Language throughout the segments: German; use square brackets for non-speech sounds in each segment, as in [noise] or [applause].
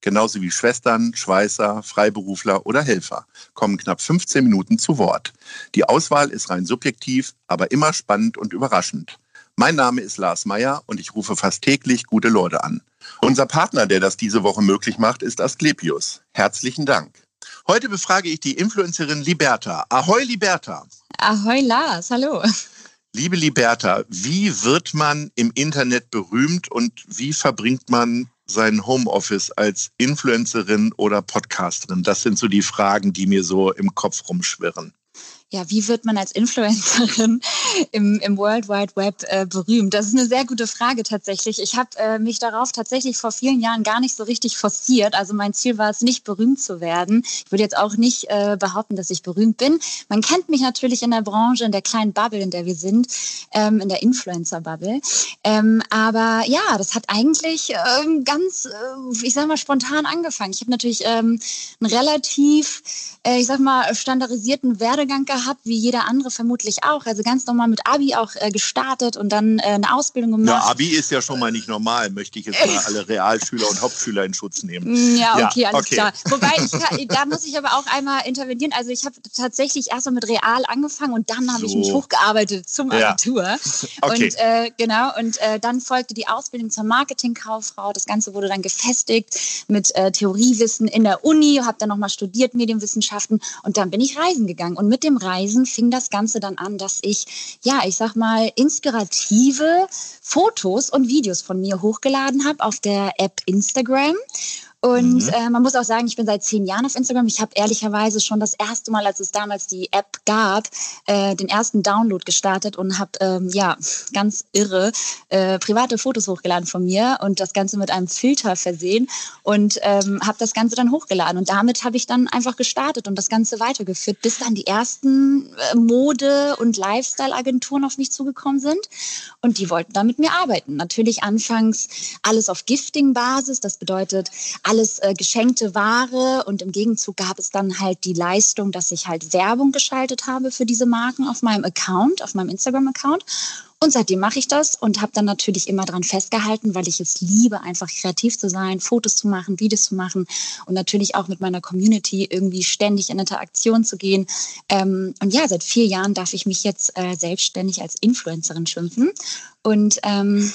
genauso wie Schwestern, Schweißer, Freiberufler oder Helfer, kommen knapp 15 Minuten zu Wort. Die Auswahl ist rein subjektiv, aber immer spannend und überraschend. Mein Name ist Lars Meyer und ich rufe fast täglich gute Leute an. Unser Partner, der das diese Woche möglich macht, ist Asklepios. Herzlichen Dank. Heute befrage ich die Influencerin Liberta. Ahoi Liberta. Ahoi Lars, hallo. Liebe Liberta, wie wird man im Internet berühmt und wie verbringt man sein Homeoffice als Influencerin oder Podcasterin? Das sind so die Fragen, die mir so im Kopf rumschwirren ja, wie wird man als Influencerin [laughs] im, im World Wide Web äh, berühmt? Das ist eine sehr gute Frage tatsächlich. Ich habe äh, mich darauf tatsächlich vor vielen Jahren gar nicht so richtig forciert. Also mein Ziel war es, nicht berühmt zu werden. Ich würde jetzt auch nicht äh, behaupten, dass ich berühmt bin. Man kennt mich natürlich in der Branche, in der kleinen Bubble, in der wir sind, ähm, in der Influencer-Bubble. Ähm, aber ja, das hat eigentlich ähm, ganz, äh, ich sag mal, spontan angefangen. Ich habe natürlich ähm, einen relativ, äh, ich sag mal, standardisierten Werdegang gehabt gehabt, wie jeder andere vermutlich auch. Also ganz normal mit Abi auch äh, gestartet und dann äh, eine Ausbildung gemacht. Ja, Abi ist ja schon mal nicht normal, möchte ich jetzt mal alle Realschüler und Hauptschüler in Schutz nehmen. Mm, ja, okay, ja, alles okay. klar. Wobei, ich, da muss ich aber auch einmal intervenieren. Also ich habe tatsächlich erst mal mit Real angefangen und dann habe so. ich mich hochgearbeitet zum Abitur. Ja. Okay. Und äh, genau, und äh, dann folgte die Ausbildung zur Marketingkauffrau. Das Ganze wurde dann gefestigt mit äh, Theoriewissen in der Uni, habe dann nochmal studiert Medienwissenschaften und dann bin ich reisen gegangen. Und mit dem Reisen fing das Ganze dann an, dass ich, ja, ich sag mal, inspirative Fotos und Videos von mir hochgeladen habe auf der App Instagram. Und mhm. äh, man muss auch sagen, ich bin seit zehn Jahren auf Instagram. Ich habe ehrlicherweise schon das erste Mal, als es damals die App gab, äh, den ersten Download gestartet und habe ähm, ja ganz irre äh, private Fotos hochgeladen von mir und das Ganze mit einem Filter versehen und ähm, habe das Ganze dann hochgeladen. Und damit habe ich dann einfach gestartet und das Ganze weitergeführt, bis dann die ersten äh, Mode- und Lifestyle-Agenturen auf mich zugekommen sind und die wollten da mit mir arbeiten. Natürlich anfangs alles auf Gifting-Basis. Das bedeutet alles äh, geschenkte Ware und im Gegenzug gab es dann halt die Leistung, dass ich halt Werbung geschaltet habe für diese Marken auf meinem Account, auf meinem Instagram-Account. Und seitdem mache ich das und habe dann natürlich immer dran festgehalten, weil ich es liebe, einfach kreativ zu sein, Fotos zu machen, Videos zu machen und natürlich auch mit meiner Community irgendwie ständig in Interaktion zu gehen. Ähm, und ja, seit vier Jahren darf ich mich jetzt äh, selbstständig als Influencerin schimpfen. Und ähm,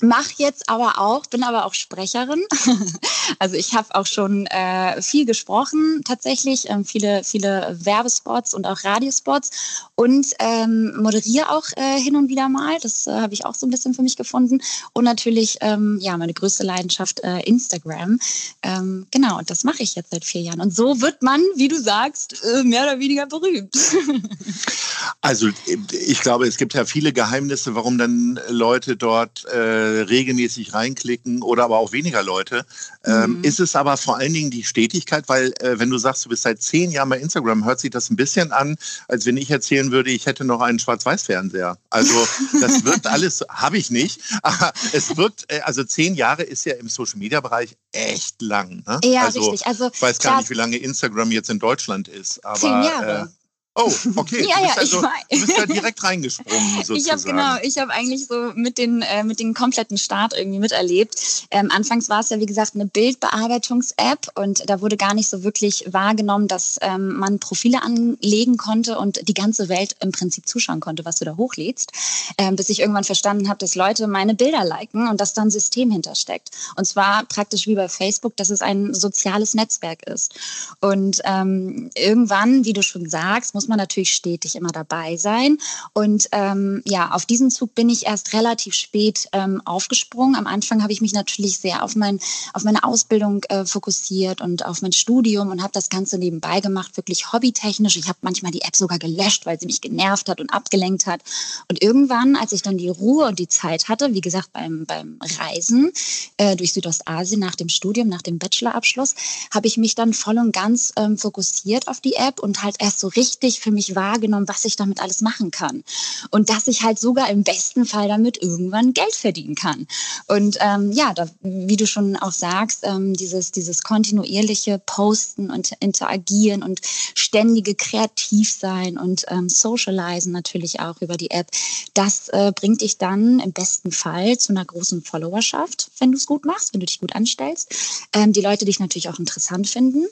Mach jetzt aber auch, bin aber auch Sprecherin. [laughs] also ich habe auch schon äh, viel gesprochen, tatsächlich, ähm, viele, viele Werbespots und auch Radiospots und ähm, moderiere auch äh, hin und wieder mal. Das äh, habe ich auch so ein bisschen für mich gefunden. Und natürlich, ähm, ja, meine größte Leidenschaft, äh, Instagram. Ähm, genau, und das mache ich jetzt seit vier Jahren. Und so wird man, wie du sagst, äh, mehr oder weniger berühmt. [laughs] also ich glaube, es gibt ja viele Geheimnisse, warum dann Leute dort äh, regelmäßig reinklicken oder aber auch weniger Leute. Ähm, mhm. ist es aber vor allen Dingen die Stetigkeit, weil äh, wenn du sagst, du bist seit zehn Jahren bei Instagram, hört sich das ein bisschen an, als wenn ich erzählen würde, ich hätte noch einen Schwarz-Weiß-Fernseher. Also das [laughs] wirkt alles, habe ich nicht, aber es wirkt, äh, also zehn Jahre ist ja im Social-Media-Bereich echt lang. Ne? Ja, also, richtig. Also, ich weiß gar nicht, wie lange Instagram jetzt in Deutschland ist. Aber, zehn Jahre. Oh, okay. ja, ja, also, ich Du bist da direkt [laughs] reingesprungen, sozusagen. Ich habe genau, ich habe eigentlich so mit den, äh, mit den kompletten Start irgendwie miterlebt. Ähm, anfangs war es ja, wie gesagt, eine Bildbearbeitungs-App und da wurde gar nicht so wirklich wahrgenommen, dass ähm, man Profile anlegen konnte und die ganze Welt im Prinzip zuschauen konnte, was du da hochlädst. Ähm, bis ich irgendwann verstanden habe, dass Leute meine Bilder liken und dass da ein System hintersteckt. Und zwar praktisch wie bei Facebook, dass es ein soziales Netzwerk ist. Und ähm, irgendwann, wie du schon sagst, muss man natürlich stetig immer dabei sein. Und ähm, ja, auf diesen Zug bin ich erst relativ spät ähm, aufgesprungen. Am Anfang habe ich mich natürlich sehr auf, mein, auf meine Ausbildung äh, fokussiert und auf mein Studium und habe das Ganze nebenbei gemacht, wirklich hobbytechnisch. Ich habe manchmal die App sogar gelöscht, weil sie mich genervt hat und abgelenkt hat. Und irgendwann, als ich dann die Ruhe und die Zeit hatte, wie gesagt, beim, beim Reisen äh, durch Südostasien nach dem Studium, nach dem Bachelorabschluss, habe ich mich dann voll und ganz ähm, fokussiert auf die App und halt erst so richtig für mich wahrgenommen, was ich damit alles machen kann. Und dass ich halt sogar im besten Fall damit irgendwann Geld verdienen kann. Und ähm, ja, da, wie du schon auch sagst, ähm, dieses, dieses kontinuierliche Posten und Interagieren und ständige Kreativsein und ähm, Socializen natürlich auch über die App, das äh, bringt dich dann im besten Fall zu einer großen Followerschaft, wenn du es gut machst, wenn du dich gut anstellst. Ähm, die Leute dich natürlich auch interessant finden.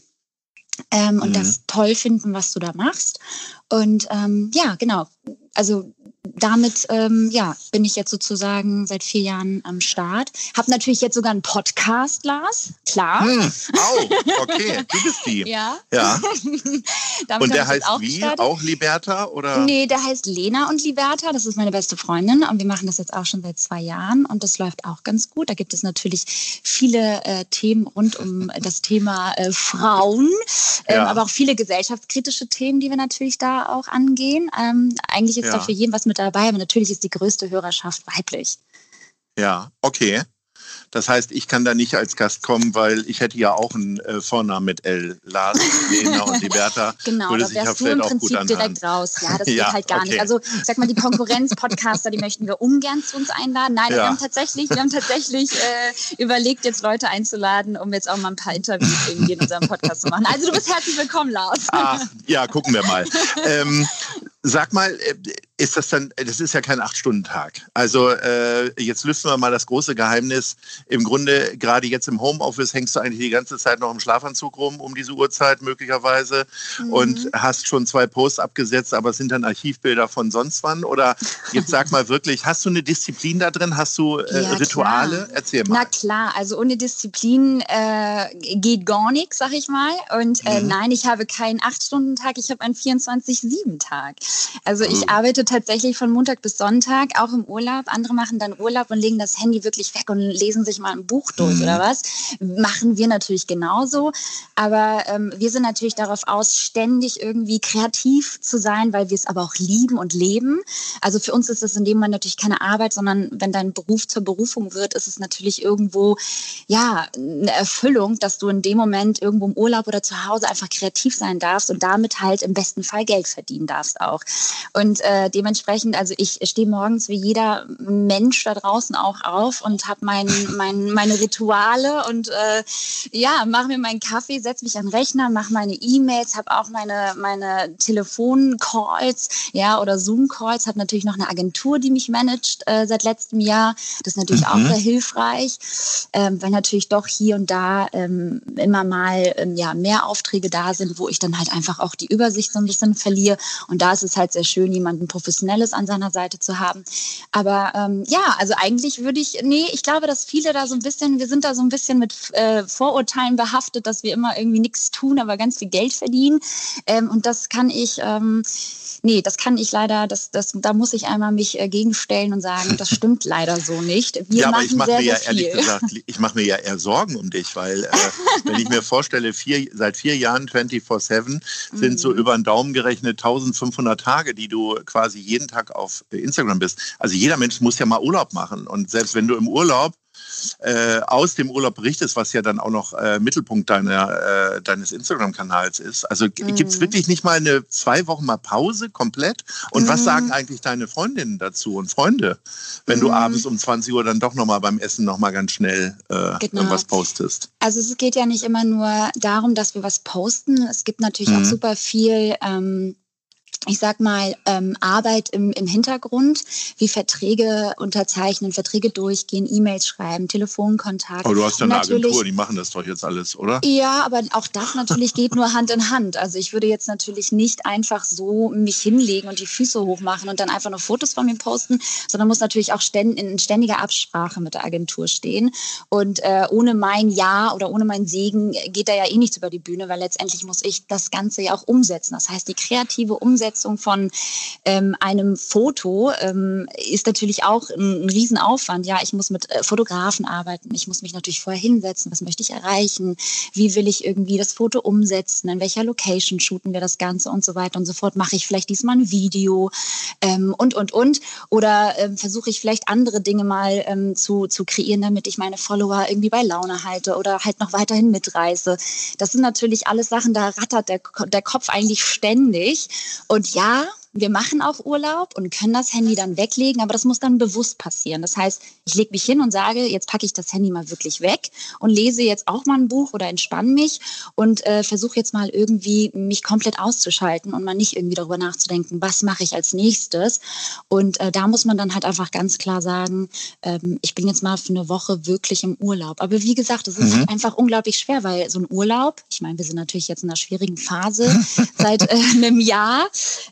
Ähm, und mhm. das toll finden, was du da machst. Und ähm, ja, genau. Also damit ähm, ja, bin ich jetzt sozusagen seit vier Jahren am Start. Hab natürlich jetzt sogar einen Podcast, Lars. Klar. Hm, oh, [laughs] okay, du bist die. Ja. ja. [laughs] und der heißt auch wie? Gestartet. Auch Liberta? Oder? Nee, der heißt Lena und Liberta. Das ist meine beste Freundin. Und wir machen das jetzt auch schon seit zwei Jahren. Und das läuft auch ganz gut. Da gibt es natürlich viele äh, Themen rund um [laughs] das Thema äh, Frauen. Ähm, ja. Aber auch viele gesellschaftskritische Themen, die wir natürlich da auch angehen. Ähm, eigentlich ist ja. da für jeden was mit dabei, aber natürlich ist die größte Hörerschaft weiblich. Ja, okay. Das heißt, ich kann da nicht als Gast kommen, weil ich hätte ja auch einen äh, Vornamen mit L. Lars, Lena und Liberta. [laughs] genau, würde da wärst du im Prinzip direkt raus. Ja, das [laughs] ja, geht halt gar okay. nicht. Also ich sag mal, die Konkurrenz-Podcaster, die möchten wir ungern zu uns einladen. Nein, ja. wir haben tatsächlich, wir haben tatsächlich äh, überlegt, jetzt Leute einzuladen, um jetzt auch mal ein paar Interviews irgendwie in unserem Podcast zu machen. Also du bist herzlich willkommen, Lars. Ah, ja, gucken wir mal. [laughs] ähm, Sag mal, äh, ist das dann, das ist ja kein Acht-Stunden-Tag. Also äh, jetzt lüften wir mal das große Geheimnis. Im Grunde, gerade jetzt im Homeoffice, hängst du eigentlich die ganze Zeit noch im Schlafanzug rum, um diese Uhrzeit möglicherweise, mhm. und hast schon zwei Posts abgesetzt, aber es sind dann Archivbilder von sonst wann? Oder jetzt sag mal wirklich, hast du eine Disziplin da drin? Hast du äh, ja, Rituale? Klar. Erzähl mal. Na klar, also ohne Disziplin äh, geht gar nichts, sag ich mal. Und äh, mhm. nein, ich habe keinen Acht-Stunden-Tag, ich habe einen 24-7-Tag. Also ich mhm. arbeite tatsächlich von Montag bis Sonntag, auch im Urlaub. Andere machen dann Urlaub und legen das Handy wirklich weg und lesen sich mal ein Buch durch mhm. oder was. Machen wir natürlich genauso. Aber ähm, wir sind natürlich darauf aus, ständig irgendwie kreativ zu sein, weil wir es aber auch lieben und leben. Also für uns ist es in dem Moment natürlich keine Arbeit, sondern wenn dein Beruf zur Berufung wird, ist es natürlich irgendwo ja eine Erfüllung, dass du in dem Moment irgendwo im Urlaub oder zu Hause einfach kreativ sein darfst und damit halt im besten Fall Geld verdienen darfst auch. Und äh, dementsprechend, also ich stehe morgens wie jeder Mensch da draußen auch auf und habe mein, [laughs] mein, meine Rituale und äh, ja, mache mir meinen Kaffee, setze mich an den Rechner, mache meine E-Mails, habe auch meine, meine Telefoncalls ja, oder Zoom-Calls, habe natürlich noch eine Agentur, die mich managt äh, seit letztem Jahr. Das ist natürlich mhm. auch sehr hilfreich, ähm, weil natürlich doch hier und da ähm, immer mal ähm, ja, mehr Aufträge da sind, wo ich dann halt einfach auch die Übersicht so ein bisschen verliere. Und da ist es halt sehr schön, jemanden Professionelles an seiner Seite zu haben. Aber ähm, ja, also eigentlich würde ich, nee, ich glaube, dass viele da so ein bisschen, wir sind da so ein bisschen mit äh, Vorurteilen behaftet, dass wir immer irgendwie nichts tun, aber ganz viel Geld verdienen. Ähm, und das kann ich, ähm, nee, das kann ich leider, das, das, da muss ich einmal mich äh, gegenstellen und sagen, das [laughs] stimmt leider so nicht. Wir ja, aber ich mache mir ja ehrlich gesagt, ich mache mir ja eher Sorgen um dich, weil äh, wenn ich mir vorstelle, vier, seit vier Jahren 24-7 sind mhm. so über den Daumen gerechnet 1500 Tage, die du quasi jeden Tag auf Instagram bist. Also jeder Mensch muss ja mal Urlaub machen. Und selbst wenn du im Urlaub äh, aus dem Urlaub berichtest, was ja dann auch noch äh, Mittelpunkt deiner, äh, deines Instagram-Kanals ist. Also mhm. gibt es wirklich nicht mal eine zwei Wochen mal Pause komplett? Und mhm. was sagen eigentlich deine Freundinnen dazu und Freunde, wenn mhm. du abends um 20 Uhr dann doch nochmal beim Essen nochmal ganz schnell äh, genau. irgendwas postest? Also es geht ja nicht immer nur darum, dass wir was posten. Es gibt natürlich auch mhm. super viel ähm, ich sag mal, ähm, Arbeit im, im Hintergrund, wie Verträge unterzeichnen, Verträge durchgehen, E-Mails schreiben, Telefonkontakt. Aber du hast ja eine Agentur, die machen das doch jetzt alles, oder? Ja, aber auch das natürlich geht nur Hand in Hand. Also ich würde jetzt natürlich nicht einfach so mich hinlegen und die Füße hochmachen und dann einfach nur Fotos von mir posten, sondern muss natürlich auch ständ, in ständiger Absprache mit der Agentur stehen. Und äh, ohne mein Ja oder ohne mein Segen geht da ja eh nichts über die Bühne, weil letztendlich muss ich das Ganze ja auch umsetzen. Das heißt, die kreative Umsetzung Umsetzung von ähm, einem Foto ähm, ist natürlich auch ein, ein Riesenaufwand. Ja, ich muss mit äh, Fotografen arbeiten. Ich muss mich natürlich vorher hinsetzen. Was möchte ich erreichen? Wie will ich irgendwie das Foto umsetzen? In welcher Location shooten wir das Ganze und so weiter und so fort? Mache ich vielleicht diesmal ein Video ähm, und, und, und? Oder ähm, versuche ich vielleicht andere Dinge mal ähm, zu, zu kreieren, damit ich meine Follower irgendwie bei Laune halte oder halt noch weiterhin mitreiße? Das sind natürlich alles Sachen, da rattert der, der Kopf eigentlich ständig. Und ja, wir machen auch Urlaub und können das Handy dann weglegen, aber das muss dann bewusst passieren. Das heißt, ich lege mich hin und sage, jetzt packe ich das Handy mal wirklich weg und lese jetzt auch mal ein Buch oder entspanne mich und äh, versuche jetzt mal irgendwie mich komplett auszuschalten und mal nicht irgendwie darüber nachzudenken, was mache ich als nächstes. Und äh, da muss man dann halt einfach ganz klar sagen, ähm, ich bin jetzt mal für eine Woche wirklich im Urlaub. Aber wie gesagt, es ist mhm. einfach unglaublich schwer, weil so ein Urlaub, ich meine, wir sind natürlich jetzt in einer schwierigen Phase seit äh, einem Jahr.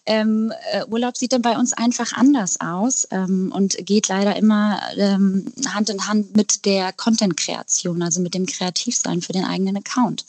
Ähm, äh, Urlaub sieht dann bei uns einfach anders aus ähm, und geht leider immer ähm, Hand in Hand mit der Content-Kreation, also mit dem Kreativsein für den eigenen Account.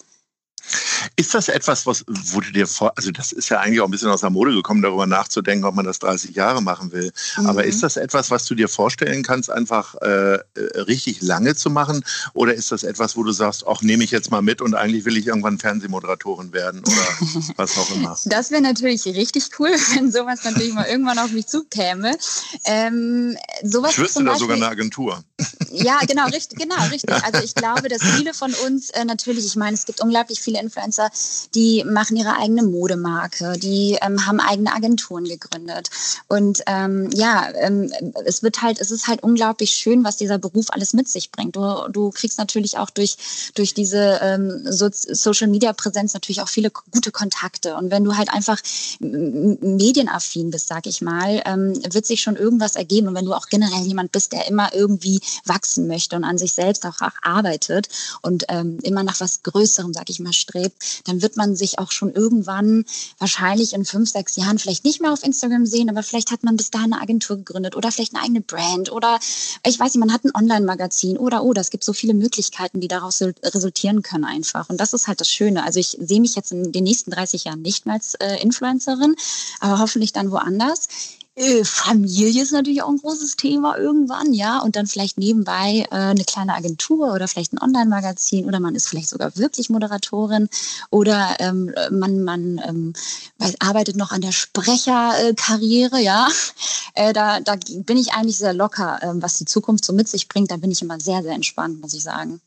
Ist das etwas, was, wo du dir vor, also das ist ja eigentlich auch ein bisschen aus der Mode gekommen, darüber nachzudenken, ob man das 30 Jahre machen will. Mhm. Aber ist das etwas, was du dir vorstellen kannst, einfach äh, äh richtig lange zu machen? Oder ist das etwas, wo du sagst, ach, nehme ich jetzt mal mit und eigentlich will ich irgendwann Fernsehmoderatorin werden oder [laughs] was auch immer? Das wäre natürlich richtig cool, [laughs] wenn sowas natürlich mal irgendwann auf mich zukäme. Ähm, sowas ich wüsste da Beispiel, sogar eine Agentur. Ja, genau, richtig, genau, richtig. [laughs] Also ich glaube, dass viele von uns äh, natürlich, ich meine, es gibt unglaublich viele Influencer, die machen ihre eigene Modemarke, die ähm, haben eigene Agenturen gegründet. Und ähm, ja, ähm, es wird halt, es ist halt unglaublich schön, was dieser Beruf alles mit sich bringt. Du, du kriegst natürlich auch durch, durch diese ähm, so Social Media Präsenz natürlich auch viele gute Kontakte. Und wenn du halt einfach medienaffin bist, sag ich mal, ähm, wird sich schon irgendwas ergeben. Und wenn du auch generell jemand bist, der immer irgendwie wachsen möchte und an sich selbst auch, auch arbeitet und ähm, immer nach was Größerem, sag ich mal, strebt, dann wird man sich auch schon irgendwann wahrscheinlich in fünf, sechs Jahren vielleicht nicht mehr auf Instagram sehen, aber vielleicht hat man bis dahin eine Agentur gegründet oder vielleicht eine eigene Brand oder ich weiß nicht, man hat ein Online-Magazin oder oder es gibt so viele Möglichkeiten, die daraus resultieren können einfach. Und das ist halt das Schöne. Also ich sehe mich jetzt in den nächsten 30 Jahren nicht mehr als äh, Influencerin, aber hoffentlich dann woanders. Äh, Familie ist natürlich auch ein großes Thema irgendwann, ja. Und dann vielleicht nebenbei äh, eine kleine Agentur oder vielleicht ein Online-Magazin oder man ist vielleicht sogar wirklich Moderatorin oder ähm, man, man ähm, arbeitet noch an der Sprecherkarriere, ja. Äh, da, da bin ich eigentlich sehr locker, äh, was die Zukunft so mit sich bringt. Da bin ich immer sehr, sehr entspannt, muss ich sagen.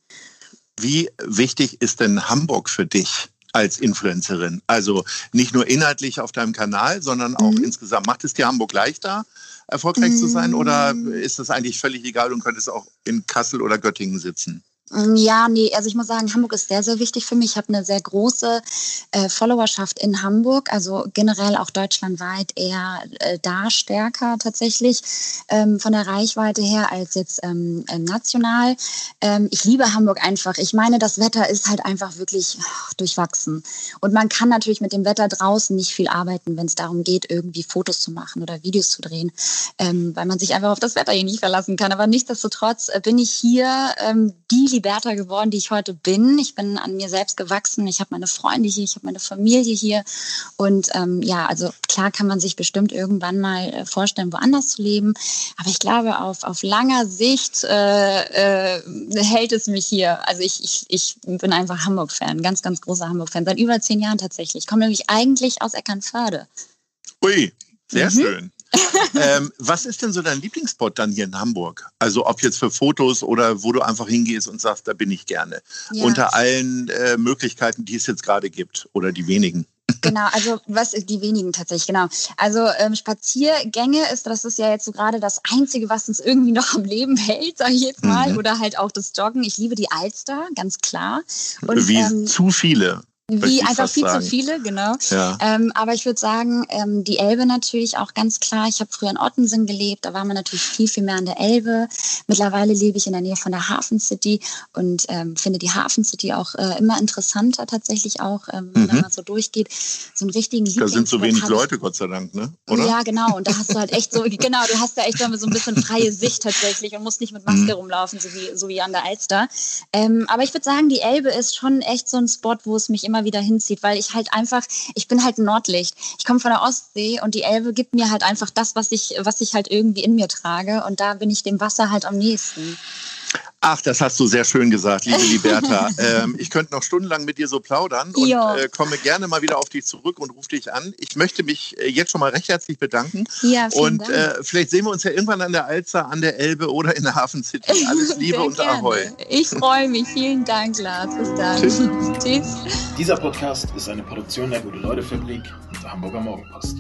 Wie wichtig ist denn Hamburg für dich? Als Influencerin? Also nicht nur inhaltlich auf deinem Kanal, sondern auch mhm. insgesamt. Macht es dir Hamburg leichter, erfolgreich mhm. zu sein oder mm. ist das eigentlich völlig egal und könntest auch in Kassel oder Göttingen sitzen? Mm, ja, nee, also ich muss sagen, Hamburg ist sehr, sehr wichtig für mich. Ich habe eine sehr große äh, Followerschaft in Hamburg, also generell auch deutschlandweit eher äh, da stärker tatsächlich ähm, von der Reichweite her als jetzt ähm, äh, national. Ähm, ich liebe Hamburg einfach. Ich meine, das Wetter ist halt einfach wirklich ach, durchwachsen. Und man kann natürlich mit dem Wetter draußen nicht viel arbeiten, wenn es darum geht, irgendwie Fotos zu machen oder Videos zu drehen, ähm, weil man sich einfach auf das Wetter hier nicht verlassen kann. Aber nichtsdestotrotz äh, bin ich hier ähm, die Liberta geworden, die ich heute bin. Ich bin an mir selbst gewachsen. Ich habe meine Freunde hier, ich habe meine Familie hier. Und ähm, ja, also klar kann man sich bestimmt irgendwann mal äh, vorstellen, woanders zu leben. Aber ich glaube, auf, auf langer Sicht äh, äh, hält es mich hier. Also ich, ich, ich bin einfach Hamburg-Fan, ganz, ganz großer Hamburg-Fan. Seit über zehn Jahren tatsächlich. Ich komme nämlich eigentlich aus Eckernförde. Ui, sehr mhm. schön ähm, was ist denn so dein Lieblingsspot dann hier in Hamburg? Also ob jetzt für Fotos oder wo du einfach hingehst und sagst, da bin ich gerne. Ja. Unter allen äh, Möglichkeiten, die es jetzt gerade gibt oder die wenigen. [laughs] Genau, also was die wenigen tatsächlich, genau. Also ähm, Spaziergänge ist, das ist ja jetzt so gerade das Einzige, was uns irgendwie [laughs] noch am Leben hält, sage ich jetzt mal. Mhm. Oder halt auch das Joggen. Ich liebe die Alster, ganz klar. Und, Wie ähm, zu viele. Wie einfach viel sagen. zu viele, genau. Ja. Ähm, aber ich würde sagen, ähm, die Elbe natürlich auch ganz klar. Ich habe früher in Ottensen gelebt, da war man natürlich viel, viel mehr an der Elbe. Mittlerweile lebe ich in der Nähe von der Hafen City und ähm, finde die Hafen City auch äh, immer interessanter tatsächlich auch, mhm. wenn man so durchgeht. So einen richtigen Da sind so wenig Leute, Gott sei Dank, ne? Oder? Ja, genau. Und da hast du halt echt so, genau, du hast da echt so ein bisschen freie Sicht tatsächlich und musst nicht mit Maske mhm. rumlaufen, so wie, so wie an der Alster. Ähm, aber ich würde sagen, die Elbe ist schon echt so ein Spot, wo es mich immer immer wieder hinzieht, weil ich halt einfach, ich bin halt Nordlicht. Ich komme von der Ostsee und die Elbe gibt mir halt einfach das, was ich, was ich halt irgendwie in mir trage. Und da bin ich dem Wasser halt am nächsten. Ach, das hast du sehr schön gesagt, liebe [laughs] Liberta. ähm, ich könnte noch stundenlang mit dir so plaudern und äh, komme gerne mal wieder auf dich zurück und rufe dich an. Ich möchte mich äh, jetzt schon mal recht herzlich bedanken. Ja, und äh, vielleicht sehen wir uns ja irgendwann an der Alster, an der Elbe oder in der Hafen City. Alles [laughs] Liebe und Ahoi. Ich freue mich. Vielen Dank, Lars. Bis dann. Tschüss. [laughs] Tschüss. Dieser Podcast ist eine Produktion der Gute-Leute-Fabrik und der Hamburger Morgenpost.